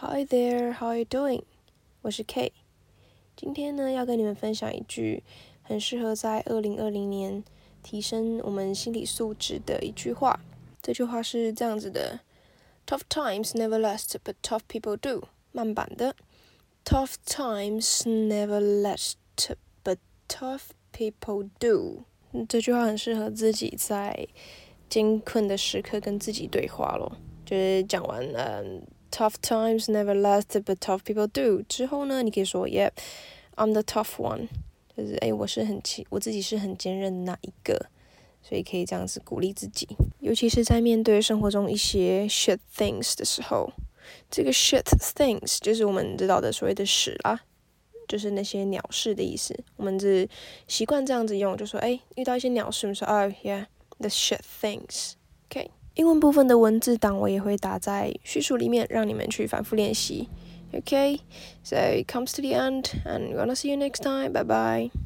Hi there, how are you doing? 我是 K。今天呢，要跟你们分享一句很适合在二零二零年提升我们心理素质的一句话。这句话是这样子的：Tough times never last, but tough people do。慢版的：Tough times never last, but tough people do。这句话很适合自己在艰困的时刻跟自己对话咯。就是讲完了，tough times never last, but tough people do. 之后呢，你可以说，Yep，I'm the tough one，就是哎，我是很坚，我自己是很坚韧的那一个，所以可以这样子鼓励自己，尤其是在面对生活中一些 shit things 的时候，这个 shit things 就是我们知道的所谓的屎啦，就是那些鸟事的意思，我们是习惯这样子用，就说哎，遇到一些鸟事，我们说哦，Yeah，the shit things，OK。英文部分的文字档我也会打在叙述里面，让你们去反复练习。Okay, so it comes to the end, and we're gonna see you next time. Bye bye.